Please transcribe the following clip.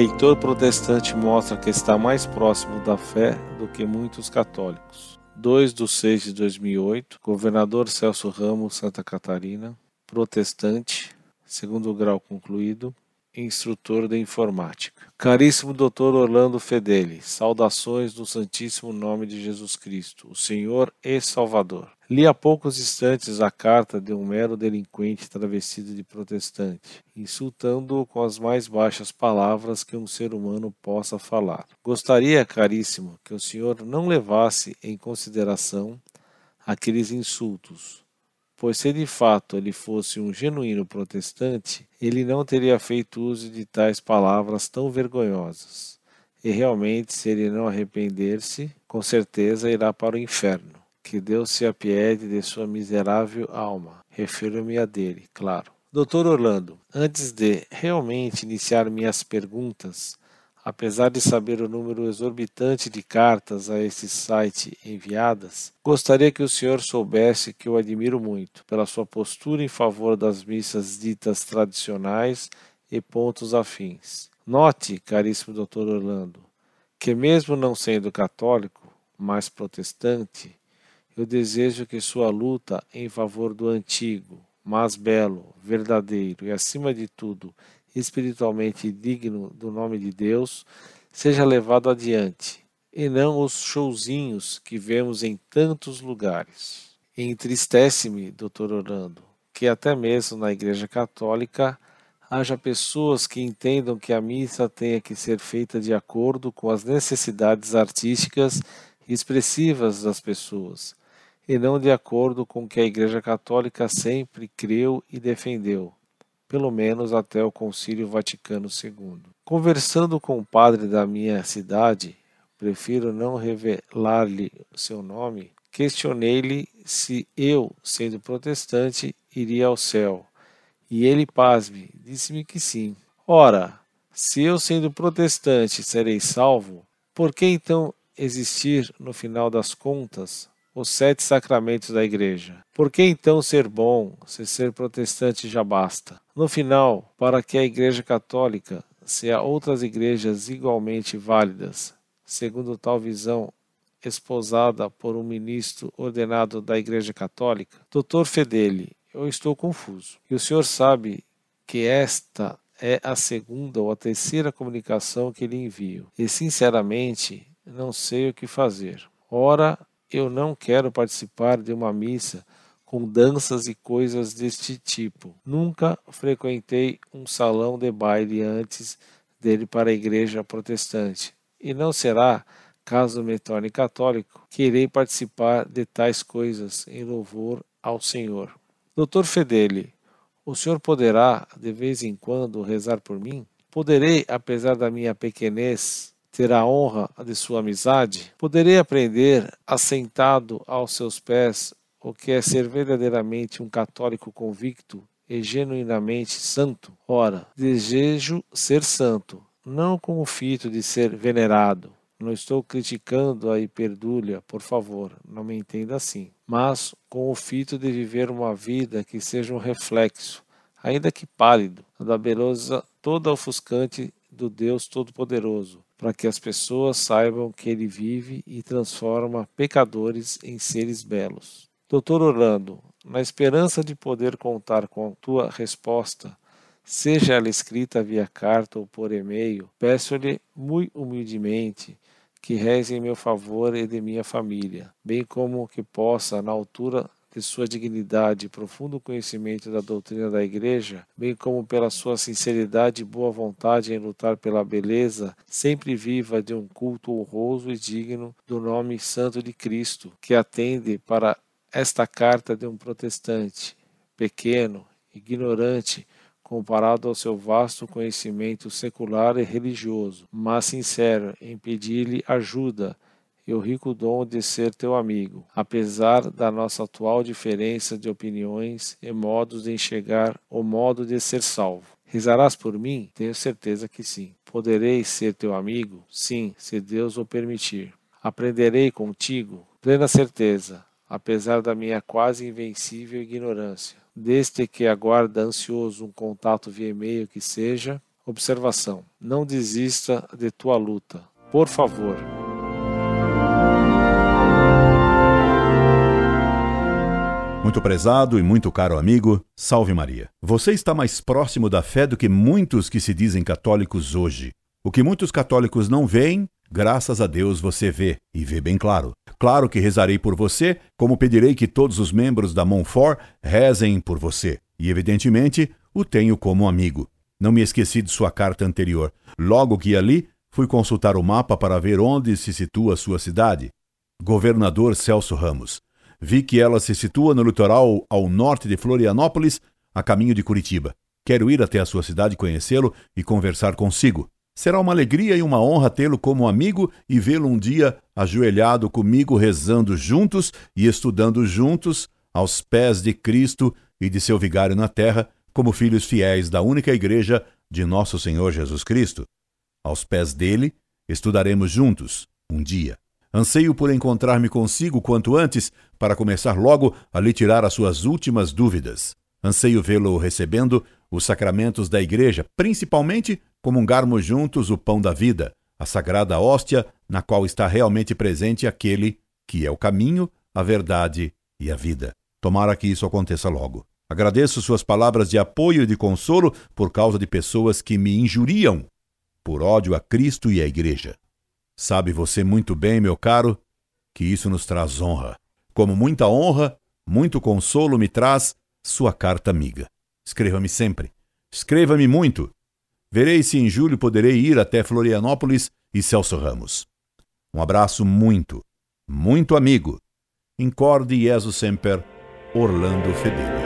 Leitor protestante mostra que está mais próximo da fé do que muitos católicos. 2 de 6 de 2008, governador Celso Ramos, Santa Catarina, protestante, segundo grau concluído, instrutor de informática. Caríssimo Dr. Orlando Fedeli, saudações no Santíssimo Nome de Jesus Cristo, o Senhor e Salvador. Li há poucos instantes a carta de um mero delinquente travestido de protestante, insultando-o com as mais baixas palavras que um ser humano possa falar. Gostaria, caríssimo, que o senhor não levasse em consideração aqueles insultos, pois se de fato ele fosse um genuíno protestante, ele não teria feito uso de tais palavras tão vergonhosas. E realmente, se ele não arrepender-se, com certeza irá para o inferno. Que Deus se apiede de sua miserável alma. Refiro-me a dele, claro. Doutor Orlando, antes de realmente iniciar minhas perguntas, Apesar de saber o número exorbitante de cartas a esse site enviadas, gostaria que o senhor soubesse que eu admiro muito pela sua postura em favor das missas ditas tradicionais e pontos afins. Note, caríssimo Dr. Orlando, que mesmo não sendo católico, mas protestante, eu desejo que sua luta em favor do antigo, mas belo, verdadeiro e, acima de tudo, espiritualmente digno do nome de Deus seja levado adiante, e não os showzinhos que vemos em tantos lugares. Entristece-me, doutor Orlando, que até mesmo na Igreja Católica haja pessoas que entendam que a missa tenha que ser feita de acordo com as necessidades artísticas e expressivas das pessoas, e não de acordo com o que a Igreja Católica sempre creu e defendeu pelo menos até o Concílio Vaticano II. Conversando com o padre da minha cidade, prefiro não revelar-lhe seu nome, questionei-lhe se eu, sendo protestante, iria ao céu. E ele, pasme, disse-me que sim. Ora, se eu, sendo protestante, serei salvo, por que então existir, no final das contas, os sete sacramentos da Igreja. Por que então ser bom, se ser protestante já basta? No final, para que a Igreja Católica, se há outras igrejas igualmente válidas, segundo tal visão esposada por um ministro ordenado da Igreja Católica, Dr. Fedeli, eu estou confuso. E o senhor sabe que esta é a segunda ou a terceira comunicação que lhe envio, e sinceramente não sei o que fazer. Ora, eu não quero participar de uma missa com danças e coisas deste tipo. Nunca frequentei um salão de baile antes dele para a igreja protestante. E não será, caso me torne católico, que irei participar de tais coisas em louvor ao Senhor. Doutor Fedeli, o senhor poderá, de vez em quando, rezar por mim? Poderei, apesar da minha pequenez, ter a honra de sua amizade? Poderei aprender, assentado aos seus pés, o que é ser verdadeiramente um católico convicto e genuinamente santo? Ora, desejo ser santo, não com o fito de ser venerado. Não estou criticando a hiperdúlia, por favor, não me entenda assim. Mas com o fito de viver uma vida que seja um reflexo, ainda que pálido, da beleza toda ofuscante do Deus Todo-Poderoso, para que as pessoas saibam que ele vive e transforma pecadores em seres belos. Doutor Orlando, na esperança de poder contar com a tua resposta, seja ela escrita via carta ou por e-mail, peço-lhe muito humildemente que reze em meu favor e de minha família, bem como que possa, na altura de sua dignidade e profundo conhecimento da doutrina da Igreja, bem como pela sua sinceridade e boa vontade em lutar pela beleza sempre viva de um culto honroso e digno do nome santo de Cristo, que atende para esta carta de um protestante, pequeno, ignorante, comparado ao seu vasto conhecimento secular e religioso, mas sincero em pedir-lhe ajuda e o rico dom de ser teu amigo, apesar da nossa atual diferença de opiniões e modos de enxergar o modo de ser salvo. Rezarás por mim? Tenho certeza que sim. Poderei ser teu amigo? Sim, se Deus o permitir. Aprenderei contigo? Plena certeza, apesar da minha quase invencível ignorância. Desde que aguarda ansioso um contato via e-mail que seja, Observação: não desista de tua luta. Por favor. Muito prezado e muito caro amigo, salve Maria. Você está mais próximo da fé do que muitos que se dizem católicos hoje. O que muitos católicos não veem, graças a Deus você vê, e vê bem claro. Claro que rezarei por você, como pedirei que todos os membros da Montfort rezem por você. E evidentemente, o tenho como amigo. Não me esqueci de sua carta anterior. Logo que ali, fui consultar o mapa para ver onde se situa sua cidade. Governador Celso Ramos. Vi que ela se situa no litoral ao norte de Florianópolis, a caminho de Curitiba. Quero ir até a sua cidade conhecê-lo e conversar consigo. Será uma alegria e uma honra tê-lo como amigo e vê-lo um dia ajoelhado comigo, rezando juntos e estudando juntos, aos pés de Cristo e de seu vigário na terra, como filhos fiéis da única Igreja de Nosso Senhor Jesus Cristo. Aos pés dele, estudaremos juntos, um dia. Anseio por encontrar-me consigo quanto antes, para começar logo a lhe tirar as suas últimas dúvidas. Anseio vê-lo recebendo os sacramentos da Igreja, principalmente comungarmos juntos o pão da vida, a sagrada hóstia, na qual está realmente presente aquele que é o caminho, a verdade e a vida. Tomara que isso aconteça logo. Agradeço suas palavras de apoio e de consolo por causa de pessoas que me injuriam, por ódio a Cristo e à Igreja. Sabe você muito bem, meu caro, que isso nos traz honra. Como muita honra, muito consolo me traz sua carta amiga. Escreva-me sempre. Escreva-me muito. Verei se em julho poderei ir até Florianópolis e Celso Ramos. Um abraço muito, muito amigo. Incorde Jesus Semper, Orlando Fedeli.